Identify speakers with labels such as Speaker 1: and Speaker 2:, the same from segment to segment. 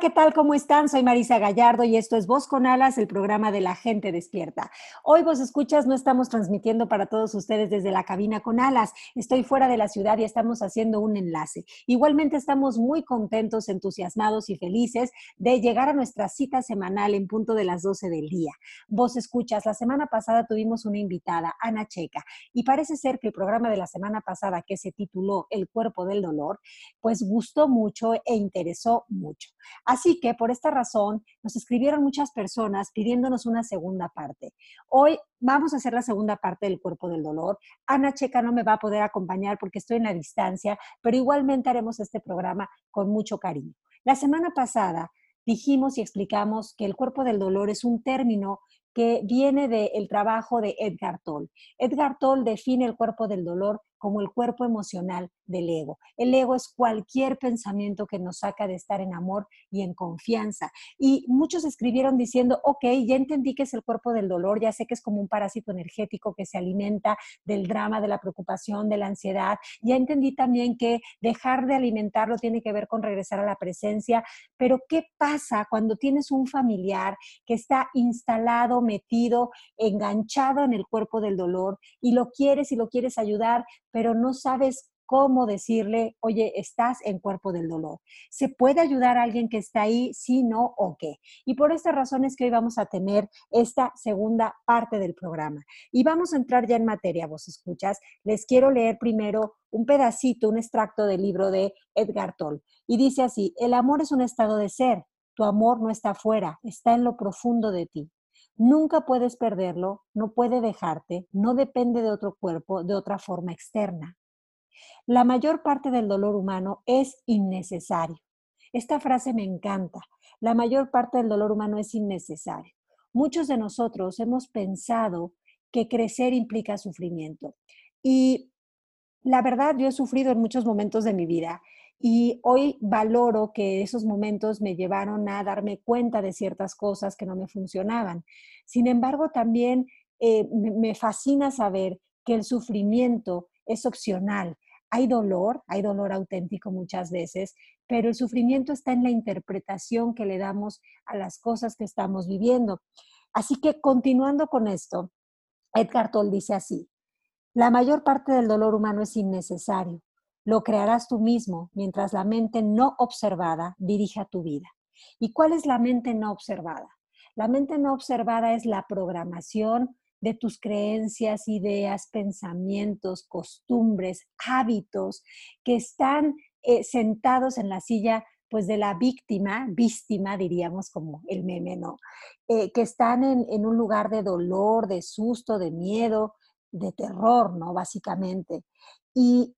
Speaker 1: ¿qué tal? ¿Cómo están? Soy Marisa Gallardo y esto es Voz con Alas, el programa de la gente despierta. Hoy vos escuchas, no estamos transmitiendo para todos ustedes desde la cabina con alas. Estoy fuera de la ciudad y estamos haciendo un enlace. Igualmente estamos muy contentos, entusiasmados y felices de llegar a nuestra cita semanal en punto de las 12 del día. Vos escuchas, la semana pasada tuvimos una invitada, Ana Checa, y parece ser que el programa de la semana pasada que se tituló El cuerpo del dolor, pues gustó mucho e interesó mucho. Así que por esta razón nos escribieron muchas personas pidiéndonos una segunda parte. Hoy vamos a hacer la segunda parte del cuerpo del dolor. Ana Checa no me va a poder acompañar porque estoy en la distancia, pero igualmente haremos este programa con mucho cariño. La semana pasada dijimos y explicamos que el cuerpo del dolor es un término que viene del trabajo de Edgar Toll. Edgar Toll define el cuerpo del dolor como el cuerpo emocional del ego. El ego es cualquier pensamiento que nos saca de estar en amor y en confianza. Y muchos escribieron diciendo, ok, ya entendí que es el cuerpo del dolor, ya sé que es como un parásito energético que se alimenta del drama, de la preocupación, de la ansiedad. Ya entendí también que dejar de alimentarlo tiene que ver con regresar a la presencia. Pero ¿qué pasa cuando tienes un familiar que está instalado, metido, enganchado en el cuerpo del dolor y lo quieres y lo quieres ayudar, pero no sabes cómo decirle, oye, estás en cuerpo del dolor. ¿Se puede ayudar a alguien que está ahí? Sí, no o qué. Y por esta razón es que hoy vamos a tener esta segunda parte del programa. Y vamos a entrar ya en materia, vos escuchas. Les quiero leer primero un pedacito, un extracto del libro de Edgar Toll. Y dice así, el amor es un estado de ser. Tu amor no está afuera, está en lo profundo de ti. Nunca puedes perderlo, no puede dejarte, no depende de otro cuerpo, de otra forma externa. La mayor parte del dolor humano es innecesario. Esta frase me encanta. La mayor parte del dolor humano es innecesario. Muchos de nosotros hemos pensado que crecer implica sufrimiento. Y la verdad, yo he sufrido en muchos momentos de mi vida y hoy valoro que esos momentos me llevaron a darme cuenta de ciertas cosas que no me funcionaban. Sin embargo, también eh, me fascina saber que el sufrimiento es opcional. Hay dolor, hay dolor auténtico muchas veces, pero el sufrimiento está en la interpretación que le damos a las cosas que estamos viviendo. Así que continuando con esto, Edgar Toll dice así, la mayor parte del dolor humano es innecesario lo crearás tú mismo mientras la mente no observada dirija tu vida. ¿Y cuál es la mente no observada? La mente no observada es la programación de tus creencias, ideas, pensamientos, costumbres, hábitos que están eh, sentados en la silla pues de la víctima, víctima diríamos como el meme, ¿no? Eh, que están en, en, un lugar de dolor, de susto, de miedo, de terror, ¿no? Básicamente. Y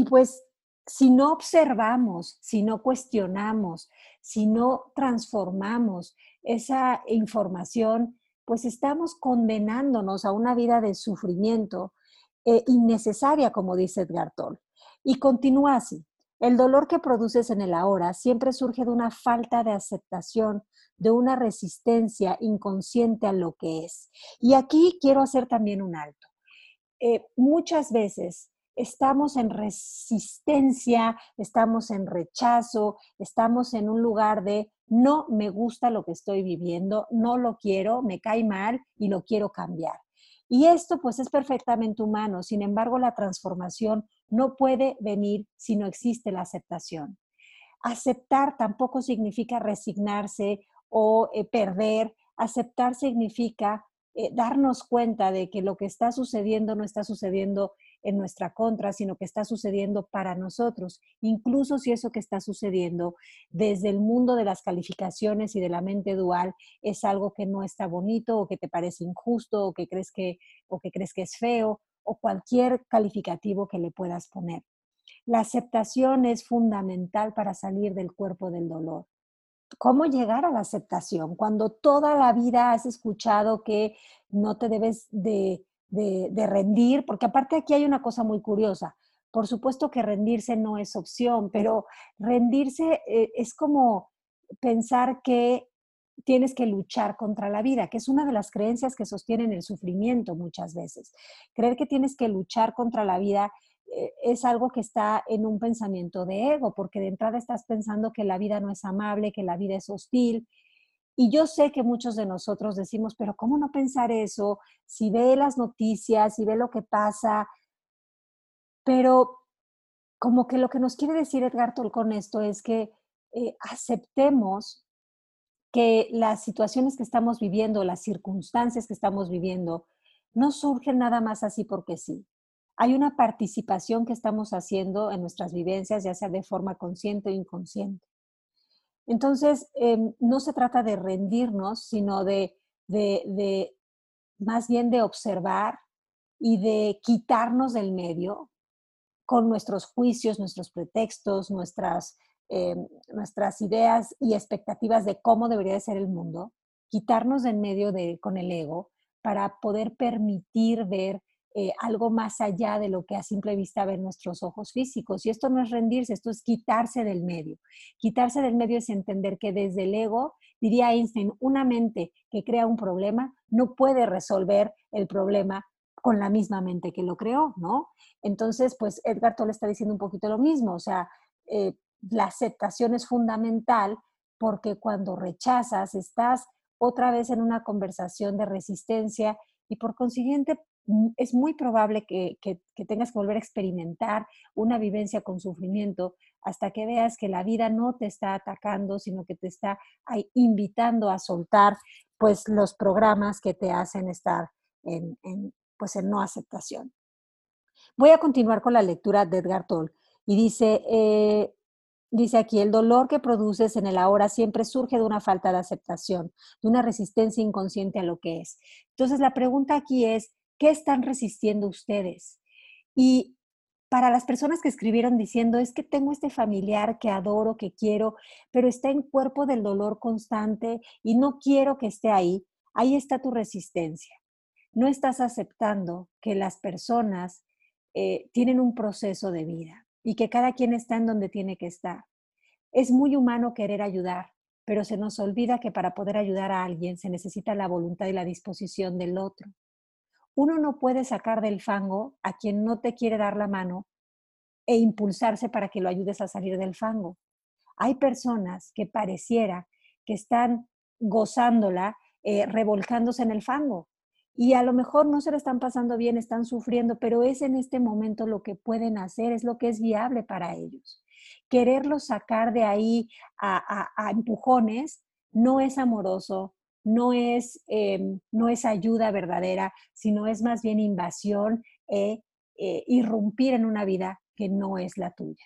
Speaker 1: y pues si no observamos, si no cuestionamos, si no transformamos esa información, pues estamos condenándonos a una vida de sufrimiento eh, innecesaria, como dice Edgar Toll. Y continúa así. El dolor que produces en el ahora siempre surge de una falta de aceptación, de una resistencia inconsciente a lo que es. Y aquí quiero hacer también un alto. Eh, muchas veces estamos en resistencia, estamos en rechazo, estamos en un lugar de no me gusta lo que estoy viviendo, no lo quiero, me cae mal y lo quiero cambiar. Y esto pues es perfectamente humano, sin embargo la transformación no puede venir si no existe la aceptación. Aceptar tampoco significa resignarse o eh, perder. Aceptar significa eh, darnos cuenta de que lo que está sucediendo no está sucediendo en nuestra contra, sino que está sucediendo para nosotros, incluso si eso que está sucediendo desde el mundo de las calificaciones y de la mente dual es algo que no está bonito o que te parece injusto o que crees que, o que, crees que es feo o cualquier calificativo que le puedas poner. La aceptación es fundamental para salir del cuerpo del dolor. ¿Cómo llegar a la aceptación? Cuando toda la vida has escuchado que no te debes de, rendir, porque aparte aquí hay una cosa muy curiosa. Por supuesto que rendirse no es opción, pero rendirse eh, es como pensar que tienes que luchar contra la vida, que es una de las creencias que sostienen el sufrimiento muchas veces. Creer que tienes que luchar contra la vida eh, es algo que está en un pensamiento de ego, porque de entrada estás pensando que la vida no es amable, que la vida es hostil. Y yo sé que muchos de nosotros decimos, pero ¿cómo no pensar eso? Si ve las noticias, si ve lo que pasa. Pero como que lo que nos quiere decir Edgar Toll con esto es que eh, aceptemos que las situaciones que estamos viviendo, las circunstancias que estamos viviendo, no surgen nada más así porque sí hay una participación que estamos haciendo en nuestras vivencias, ya sea de forma consciente o inconsciente. Entonces, em, no se trata de rendirnos, sino de, más bien de observar y de quitarnos del medio con nuestros juicios, nuestros pretextos, nuestras, em, ideas y expectativas de cómo debería ser el mundo, quitarnos del medio con el ego para poder permitir ver eh, algo más allá de lo que a simple vista ven nuestros ojos físicos. Y esto no es rendirse, esto es quitarse del medio. Quitarse del medio es entender que desde el ego, diría Einstein, una mente que crea un problema no puede resolver el problema con la misma mente que lo creó, ¿no? Entonces, pues Edgar Tolle está diciendo un poquito lo mismo, o sea, eh, la aceptación es fundamental porque cuando rechazas estás otra vez en una conversación de resistencia y por consiguiente es muy probable que, tengas que volver a experimentar una vivencia con sufrimiento hasta que veas que la vida no te está atacando, sino que te está invitando a soltar pues los programas que te hacen estar en, pues en no aceptación. Voy a continuar con la lectura de Edgar Toll y dice, eh, dice aquí, el dolor que produces en el ahora siempre surge de una falta de aceptación, de una resistencia inconsciente a lo que es. Entonces la pregunta aquí es, ¿Qué están resistiendo ustedes? Y para las personas que escribieron diciendo, es que tengo este familiar que adoro, que quiero, pero está en cuerpo del dolor constante y no quiero que esté ahí, ahí está tu resistencia. No estás aceptando que las personas eh, tienen un proceso de vida y que cada quien está en donde tiene que estar. Es muy humano querer ayudar, pero se nos olvida que para poder ayudar a alguien se necesita la voluntad y la disposición del otro. Uno no puede sacar del fango a quien no te quiere dar la mano e impulsarse para que lo ayudes a salir del fango. Hay personas que pareciera que están gozándola, eh, revolcándose en el fango. Y a lo mejor no se le están pasando bien, están sufriendo, pero es en este momento lo que pueden hacer, es lo que es viable para ellos. Quererlos sacar de ahí a empujones no es amoroso, no es, em, no es ayuda verdadera, sino es más bien invasión e irrumpir en una vida que no es la tuya.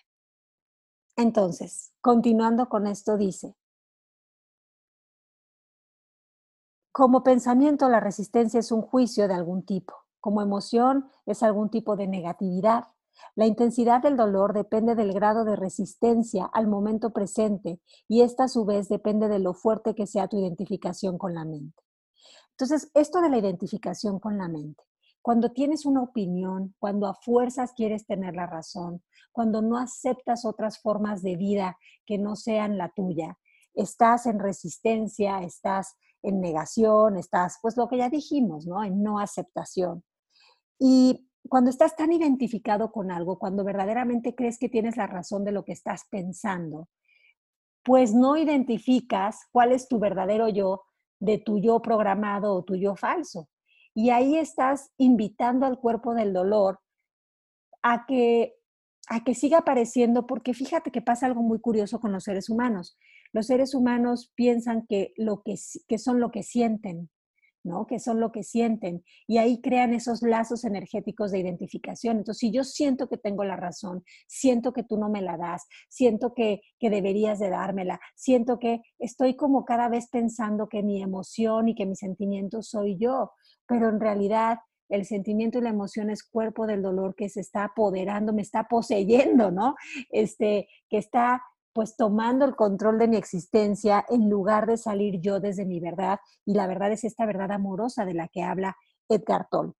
Speaker 1: Entonces, continuando con esto, dice, como pensamiento, la resistencia es un juicio de algún tipo, como emoción es algún tipo de negatividad, la intensidad del dolor depende del grado de resistencia al momento presente y esta a su vez depende de lo fuerte que sea tu identificación con la mente. Entonces, esto de la identificación con la mente, cuando tienes una opinión, cuando a fuerzas quieres tener la razón, cuando no aceptas otras formas de vida que no sean la tuya, estás en resistencia, estás en negación, estás, pues lo que ya dijimos, ¿no? En no aceptación. Y cuando estás tan identificado con algo, cuando verdaderamente crees que tienes la razón de lo que estás pensando, pues no identificas cuál es tu verdadero yo de tu yo programado o tu yo falso. Y ahí estás invitando al cuerpo del dolor a que a que siga apareciendo, porque fíjate que pasa algo muy curioso con los seres humanos. Los seres humanos piensan que, lo que, que son lo que sienten, ¿no? Que son lo que sienten. Y ahí crean esos lazos energéticos de identificación. Entonces, si yo siento que tengo la razón, siento que tú no me la das, siento que, que deberías de dármela, siento que estoy como cada vez pensando que mi emoción y que mi sentimiento soy yo, pero en realidad el sentimiento y la emoción es cuerpo del dolor que se está apoderando, me está poseyendo, ¿no? Este, que está pues tomando el control de mi existencia en lugar de salir yo desde mi verdad. Y la verdad es esta verdad amorosa de la que habla Edgar Toll.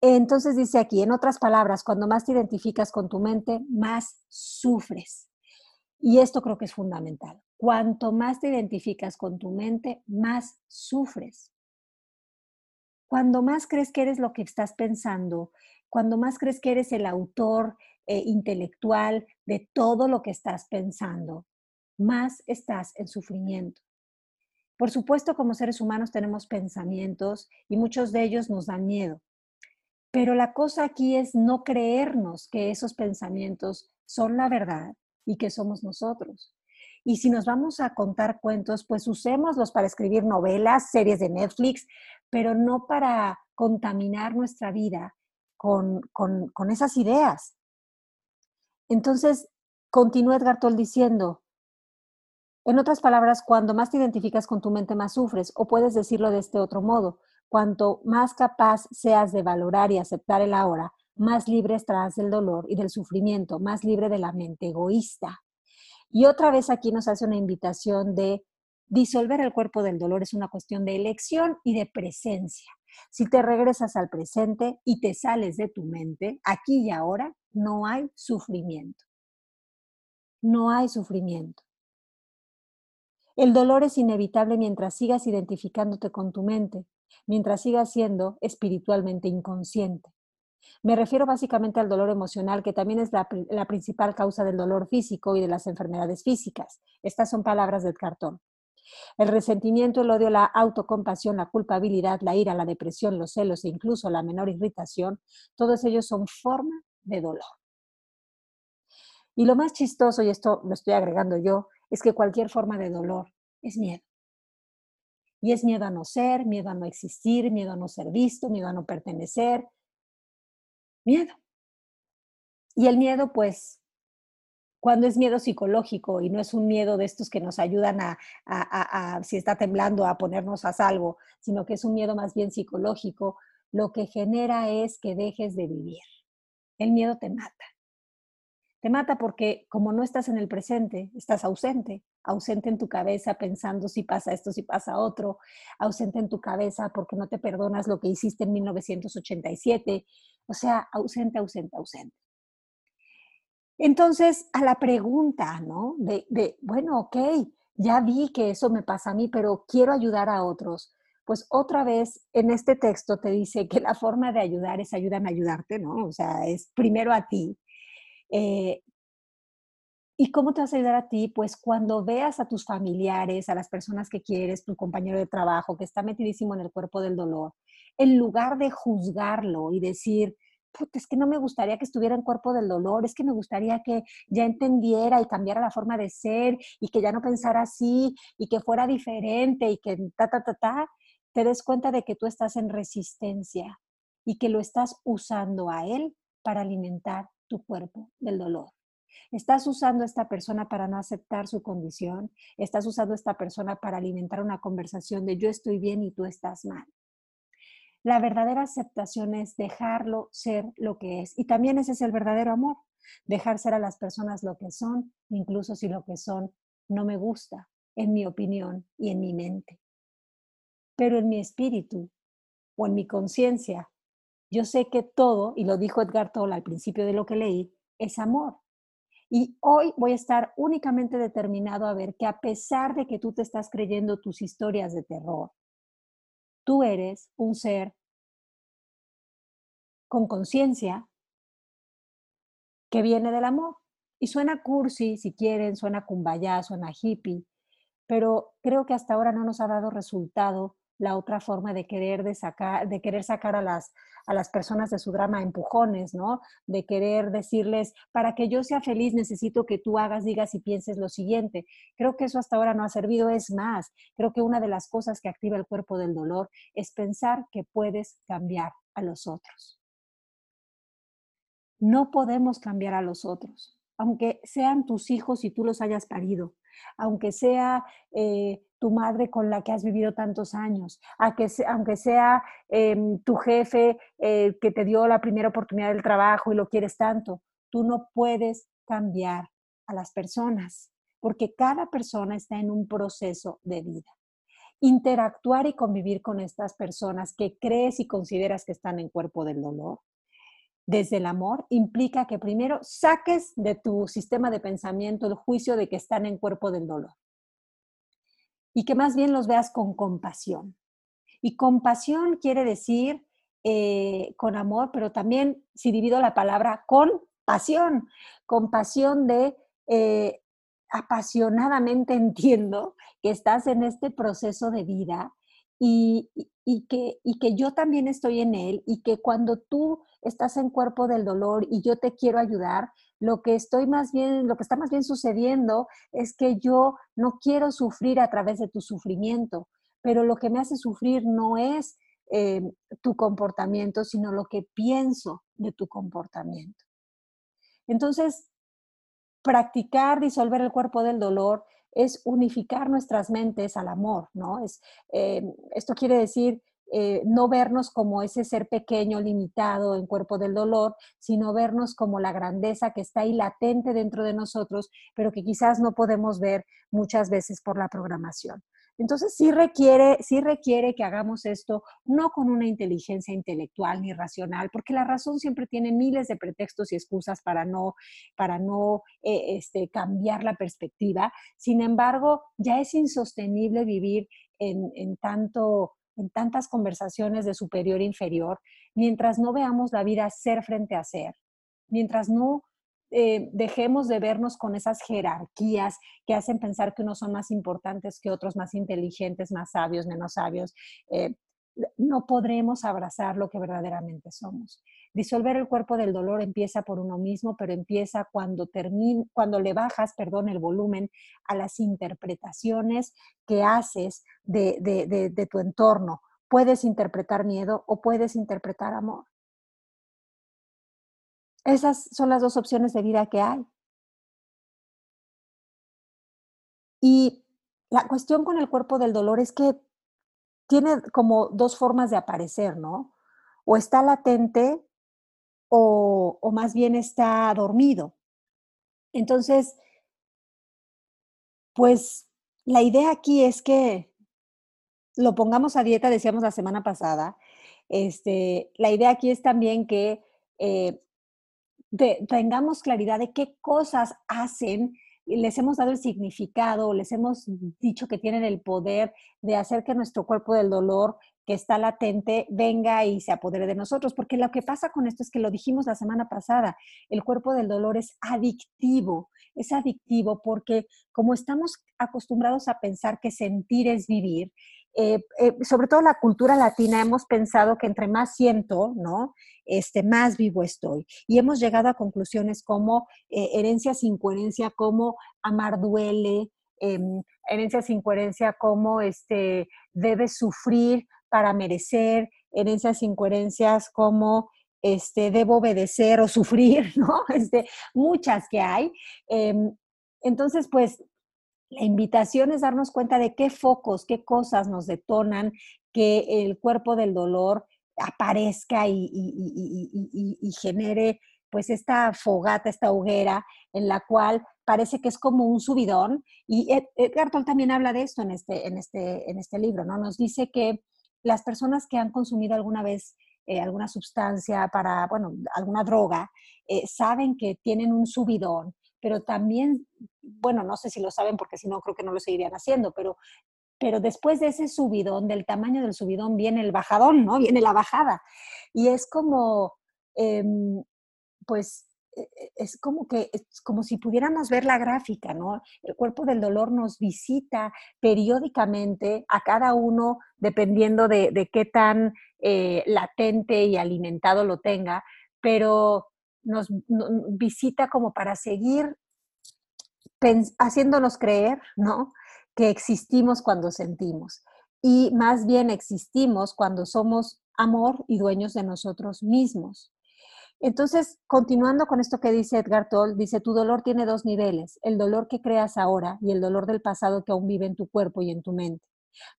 Speaker 1: Entonces dice aquí, en otras palabras, cuando más te identificas con tu mente, más sufres. Y esto creo que es fundamental. Cuanto más te identificas con tu mente, más sufres. Cuando más crees que eres lo que estás pensando, cuando más crees que eres el autor eh, intelectual de todo lo que estás pensando, más estás en sufrimiento. Por supuesto, como seres humanos tenemos pensamientos y muchos de ellos nos dan miedo. Pero la cosa aquí es no creernos que esos pensamientos son la verdad y que somos nosotros. Y si nos vamos a contar cuentos, pues usémoslos para escribir novelas, series de Netflix, pero no para contaminar nuestra vida con, esas ideas. Entonces, continúa Edgar Toll diciendo, en otras palabras, cuando más te identificas con tu mente, más sufres, o puedes decirlo de este otro modo, cuanto más capaz seas de valorar y aceptar el ahora, más libre estarás del dolor y del sufrimiento, más libre de la mente egoísta. Y otra vez aquí nos hace una invitación de disolver el cuerpo del dolor es una cuestión de elección y de presencia. Si te regresas al presente y te sales de tu mente, aquí y ahora, no hay sufrimiento. No hay sufrimiento. El dolor es inevitable mientras sigas identificándote con tu mente, mientras sigas siendo espiritualmente inconsciente. Me refiero básicamente al dolor emocional, que también es la, principal causa del dolor físico y de las enfermedades físicas. Estas son palabras del cartón. El resentimiento, el odio, la autocompasión, la culpabilidad, la ira, la depresión, los celos e incluso la menor irritación, todos ellos son forma de dolor. Y lo más chistoso, y esto lo estoy agregando yo, es que cualquier forma de dolor es miedo. Y es miedo a no ser, miedo a no existir, miedo a no ser visto, miedo a no pertenecer, miedo. Y el miedo, pues, cuando es miedo psicológico y no es un miedo de estos que nos ayudan a, si está temblando, a ponernos a salvo, sino que es un miedo más bien psicológico, lo que genera es que dejes de vivir. El miedo te mata. Te mata porque como no estás en el presente, estás ausente, ausente en tu cabeza pensando si pasa esto, si pasa otro, ausente en tu cabeza porque no te perdonas lo que hiciste en 1987, o sea, ausente, ausente, ausente. Entonces, a la pregunta, ¿no? De, bueno, ok, ya vi que eso me pasa a mí, pero quiero ayudar a otros. Pues otra vez en este texto te dice que la forma de ayudar es ayúdame a ayudarte, ¿no? O sea, es primero a ti. Eh, ¿Y cómo te vas a ayudar a ti? Pues cuando veas a tus familiares, a las personas que quieres, tu compañero de trabajo que está metidísimo en el cuerpo del dolor, en lugar de juzgarlo y decir, es que no me gustaría que estuviera en cuerpo del dolor, es que me gustaría que ya entendiera y cambiara la forma de ser y que ya no pensara así y que fuera diferente y que ta, ta, ta, ta, te des cuenta de que tú estás en resistencia y que lo estás usando a él para alimentar tu cuerpo del dolor. Estás usando a esta persona para no aceptar su condición. Estás usando a esta persona para alimentar una conversación de yo estoy bien y tú estás mal. La verdadera aceptación es dejarlo ser lo que es. Y también ese es el verdadero amor. Dejar ser a las personas lo que son, incluso si lo que son no me gusta, en mi opinión y en mi mente. Pero en mi espíritu o en mi conciencia, yo sé que todo, y lo dijo Edgar Tolle al principio de lo que leí, es amor. Y hoy voy a estar únicamente determinado a ver que a pesar de que tú te estás creyendo tus historias de terror, tú eres un ser con conciencia que viene del amor. Y suena cursi, si quieren, suena kumbaya, suena hippie, pero creo que hasta ahora no nos ha dado resultado la otra forma de querer, de sacar, de querer sacar a las, a las personas de su drama empujones, ¿no? De querer decirles, para que yo sea feliz necesito que tú hagas, digas y pienses lo siguiente. Creo que eso hasta ahora no ha servido, es más, creo que una de las cosas que activa el cuerpo del dolor es pensar que puedes cambiar a los otros. No podemos cambiar a los otros, aunque sean tus hijos y tú los hayas parido, aunque sea eh, tu madre con la que has vivido tantos años, aunque sea em, tu jefe eh, que te dio la primera oportunidad del trabajo y lo quieres tanto, tú no puedes cambiar a las personas, porque cada persona está en un proceso de vida. Interactuar y convivir con estas personas que crees y consideras que están en cuerpo del dolor, desde el amor, implica que primero saques de tu sistema de pensamiento el juicio de que están en cuerpo del dolor y que más bien los veas con compasión. Y compasión quiere decir eh, con amor, pero también, si divido la palabra, con pasión, compasión de eh, apasionadamente entiendo que estás en este proceso de vida y, que, yo también estoy en él y que cuando tú estás en cuerpo del dolor y yo te quiero ayudar, lo que estoy más bien, lo que está más bien sucediendo es que yo no quiero sufrir a través de tu sufrimiento, pero lo que me hace sufrir no es eh, tu comportamiento, sino lo que pienso de tu comportamiento. Entonces, practicar disolver el cuerpo del dolor es unificar nuestras mentes al amor, ¿no? Es, eh, esto quiere decir eh, no vernos como ese ser pequeño, limitado en cuerpo del dolor, sino vernos como la grandeza que está ahí latente dentro de nosotros, pero que quizás no podemos ver muchas veces por la programación. Entonces sí requiere, sí requiere que hagamos esto no con una inteligencia intelectual ni racional, porque la razón siempre tiene miles de pretextos y excusas para no, para no eh, este, cambiar la perspectiva. Sin embargo, ya es insostenible vivir en, en tanto en tantas conversaciones de superior e inferior, mientras no veamos la vida ser frente a ser, mientras no eh, dejemos de vernos con esas jerarquías que hacen pensar que unos son más importantes que otros, más inteligentes, más sabios, menos sabios. Eh, no podremos abrazar lo que verdaderamente somos. Disolver el cuerpo del dolor empieza por uno mismo, pero empieza cuando, cuando le bajas perdón, el volumen a las interpretaciones que haces de tu entorno. Puedes interpretar miedo o puedes interpretar amor. Esas son las dos opciones de vida que hay. Y la cuestión con el cuerpo del dolor es que tiene como dos formas de aparecer, ¿no? O está latente o, más bien está dormido. Entonces, pues la idea aquí es que lo pongamos a dieta, decíamos la semana pasada. Este, la idea aquí es también que eh, tengamos claridad de qué cosas hacen les hemos dado el significado, les hemos dicho que tienen el poder de hacer que nuestro cuerpo del dolor que está latente venga y se apodere de nosotros, porque lo que pasa con esto es que lo dijimos la semana pasada, el cuerpo del dolor es adictivo, es adictivo porque como estamos acostumbrados a pensar que sentir es vivir, eh, eh, sobre todo la cultura latina, hemos pensado que entre más siento, ¿no? Este, más vivo estoy. Y hemos llegado a conclusiones como eh, herencia sin coherencia, como amar duele, em, herencia sin coherencia, como este, debes sufrir para merecer, herencias sin coherencias como este, debo obedecer o sufrir, ¿no? Este, muchas que hay. Em, entonces, pues la invitación es darnos cuenta de qué focos, qué cosas nos detonan que el cuerpo del dolor aparezca y, genere pues esta fogata, esta hoguera en la cual parece que es como un subidón. Y Edgar Toll también habla de esto en este, en este, en este libro, ¿no? Nos dice que las personas que han consumido alguna vez eh, alguna sustancia para, bueno, alguna droga, eh, saben que tienen un subidón pero también, bueno, no sé si lo saben porque si no creo que no lo seguirían haciendo, pero, pero después de ese subidón, del tamaño del subidón, viene el bajadón, ¿no? Viene la bajada. Y es como, em, pues, es como que, es como si pudiéramos ver la gráfica, ¿no? El cuerpo del dolor nos visita periódicamente a cada uno, dependiendo de, qué tan eh, latente y alimentado lo tenga, pero nos, visita como para seguir haciéndonos creer, ¿no? Que existimos cuando sentimos. Y más bien existimos cuando somos amor y dueños de nosotros mismos. Entonces, continuando con esto que dice Edgar Toll, dice, tu dolor tiene dos niveles, el dolor que creas ahora y el dolor del pasado que aún vive en tu cuerpo y en tu mente.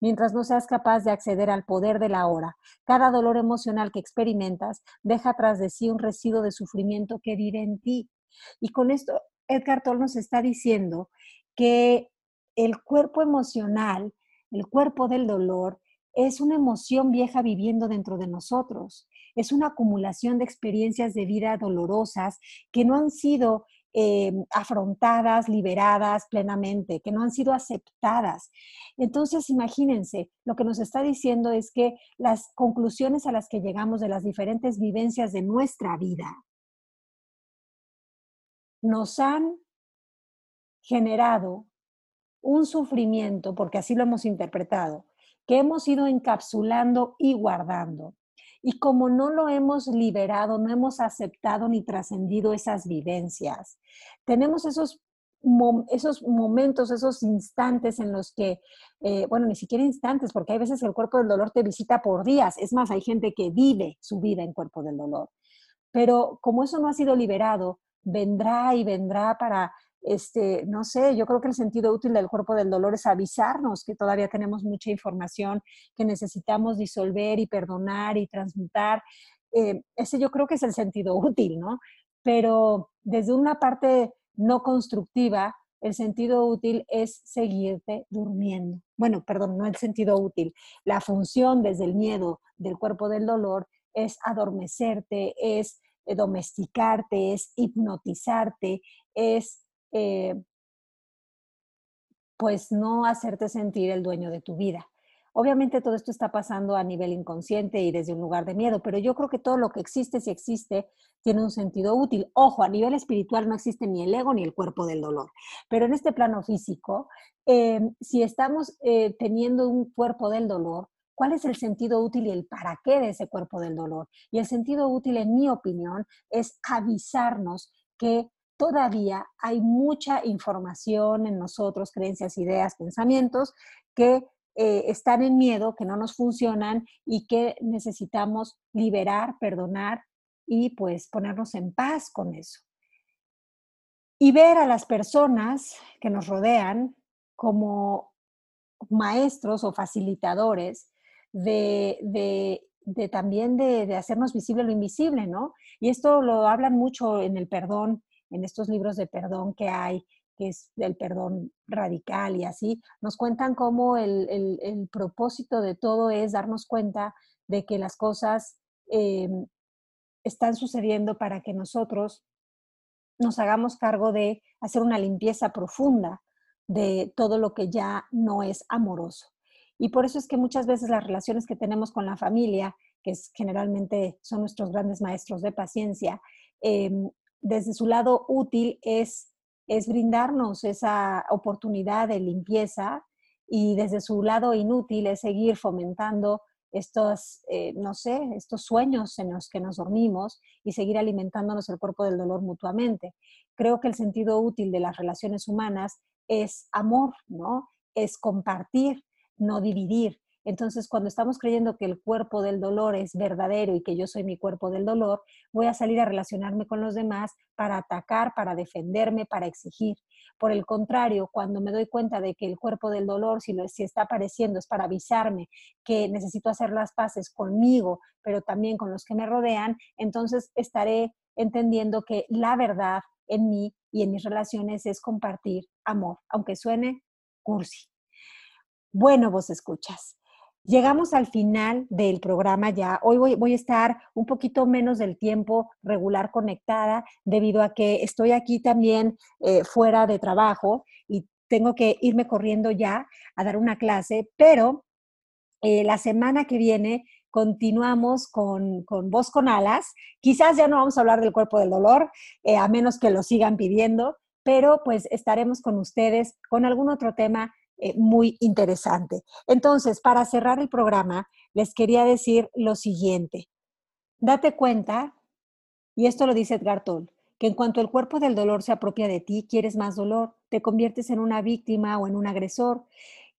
Speaker 1: Mientras no seas capaz de acceder al poder de la hora, cada dolor emocional que experimentas deja tras de sí un residuo de sufrimiento que vive en ti. Y con esto, Edgar Toll nos está diciendo que el cuerpo emocional, el cuerpo del dolor, es una emoción vieja viviendo dentro de nosotros. Es una acumulación de experiencias de vida dolorosas que no han sido eh, afrontadas, liberadas plenamente, que no han sido aceptadas. Entonces, imagínense, lo que nos está diciendo es que las conclusiones a las que llegamos de las diferentes vivencias de nuestra vida nos han generado un sufrimiento, porque así lo hemos interpretado, que hemos ido encapsulando y guardando. Y como no lo hemos liberado, no hemos aceptado ni trascendido esas vivencias, tenemos esos, esos momentos, esos instantes en los que, eh, bueno, ni siquiera instantes, porque hay veces el cuerpo del dolor te visita por días. Es más, hay gente que vive su vida en cuerpo del dolor. Pero como eso no ha sido liberado, vendrá y vendrá para este, no sé, yo creo que el sentido útil del cuerpo del dolor es avisarnos que todavía tenemos mucha información que necesitamos disolver y perdonar y transmutar. Eh, ese yo creo que es el sentido útil, ¿no? Pero desde una parte no constructiva, el sentido útil es seguirte durmiendo. Bueno, perdón, no el sentido útil. La función desde el miedo del cuerpo del dolor es adormecerte, es domesticarte, es hipnotizarte, es eh, pues no hacerte sentir el dueño de tu vida. Obviamente todo esto está pasando a nivel inconsciente y desde un lugar de miedo, pero yo creo que todo lo que existe, si existe, tiene un sentido útil. Ojo, a nivel espiritual no existe ni el ego ni el cuerpo del dolor, pero en este plano físico, em, si estamos eh, teniendo un cuerpo del dolor, ¿cuál es el sentido útil y el para qué de ese cuerpo del dolor? Y el sentido útil, en mi opinión, es avisarnos que todavía hay mucha información en nosotros, creencias, ideas, pensamientos que eh, están en miedo, que no nos funcionan y que necesitamos liberar, perdonar y pues ponernos en paz con eso. Y ver a las personas que nos rodean como maestros o facilitadores de, también de, de, hacernos visible lo invisible, ¿no? Y esto lo hablan mucho en el perdón, en estos libros de perdón que hay, que es el perdón radical y así, nos cuentan cómo el, propósito de todo es darnos cuenta de que las cosas em, están sucediendo para que nosotros nos hagamos cargo de hacer una limpieza profunda de todo lo que ya no es amoroso. Y por eso es que muchas veces las relaciones que tenemos con la familia, que es, generalmente son nuestros grandes maestros de paciencia, em, desde su lado útil es, es brindarnos esa oportunidad de limpieza y desde su lado inútil es seguir fomentando estos, eh, no sé, estos sueños en los que nos dormimos y seguir alimentándonos el cuerpo del dolor mutuamente. Creo que el sentido útil de las relaciones humanas es amor, ¿no? Es compartir, no dividir. Entonces, cuando estamos creyendo que el cuerpo del dolor es verdadero y que yo soy mi cuerpo del dolor, voy a salir a relacionarme con los demás para atacar, para defenderme, para exigir. Por el contrario, cuando me doy cuenta de que el cuerpo del dolor, si, está apareciendo, es para avisarme que necesito hacer las paces conmigo, pero también con los que me rodean, entonces estaré entendiendo que la verdad en mí y en mis relaciones es compartir amor, aunque suene cursi. Bueno, vos escuchas. Llegamos al final del programa ya. Hoy voy, a estar un poquito menos del tiempo regular conectada debido a que estoy aquí también eh, fuera de trabajo y tengo que irme corriendo ya a dar una clase, pero eh, la semana que viene continuamos con, con Voz con Alas. Quizás ya no vamos a hablar del cuerpo del dolor, eh, a menos que lo sigan pidiendo, pero pues estaremos con ustedes con algún otro tema eh, muy interesante. Entonces, para cerrar el programa, les quería decir lo siguiente. Date cuenta, y esto lo dice Edgar Toll, que en cuanto el cuerpo del dolor se apropia de ti, quieres más dolor, te conviertes en una víctima o en un agresor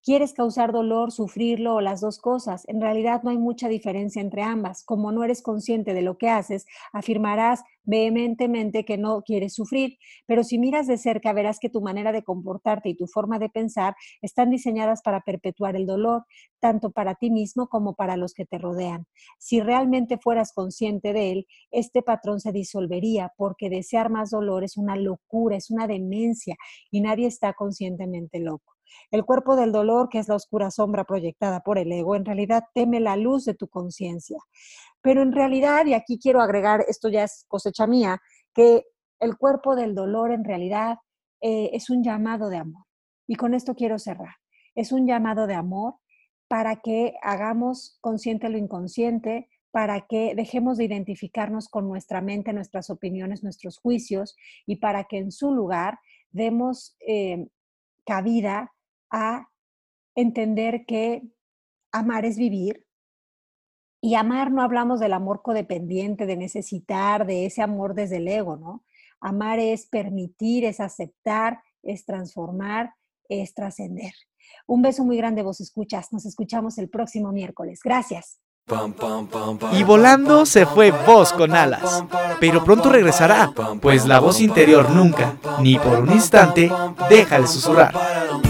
Speaker 1: quieres causar dolor, sufrirlo o las dos cosas. En realidad no hay mucha diferencia entre ambas. Como no eres consciente de lo que haces, afirmarás vehementemente que no quieres sufrir, pero si miras de cerca verás que tu manera de comportarte y tu forma de pensar están diseñadas para perpetuar el dolor, tanto para ti mismo como para los que te rodean. Si realmente fueras consciente de él, este patrón se disolvería porque desear más dolor es una locura, es una demencia y nadie está conscientemente loco. El cuerpo del dolor, que es la oscura sombra proyectada por el ego, en realidad teme la luz de tu conciencia. Pero en realidad, y aquí quiero agregar, esto ya es cosecha mía, que el cuerpo del dolor en realidad eh, es un llamado de amor. Y con esto quiero cerrar. Es un llamado de amor para que hagamos consciente lo inconsciente, para que dejemos de identificarnos con nuestra mente, nuestras opiniones, nuestros juicios, y para que en su lugar demos eh, cabida a entender que amar es vivir. Y amar no hablamos del amor codependiente, de necesitar, de ese amor desde el ego, ¿no? Amar es permitir, es aceptar, es transformar, es trascender. Un beso muy grande, vos escuchas. Nos escuchamos el próximo miércoles. Gracias.
Speaker 2: Y volando se fue voz con alas, pero pronto regresará, pues la voz interior nunca, ni por un instante, deja de susurrar.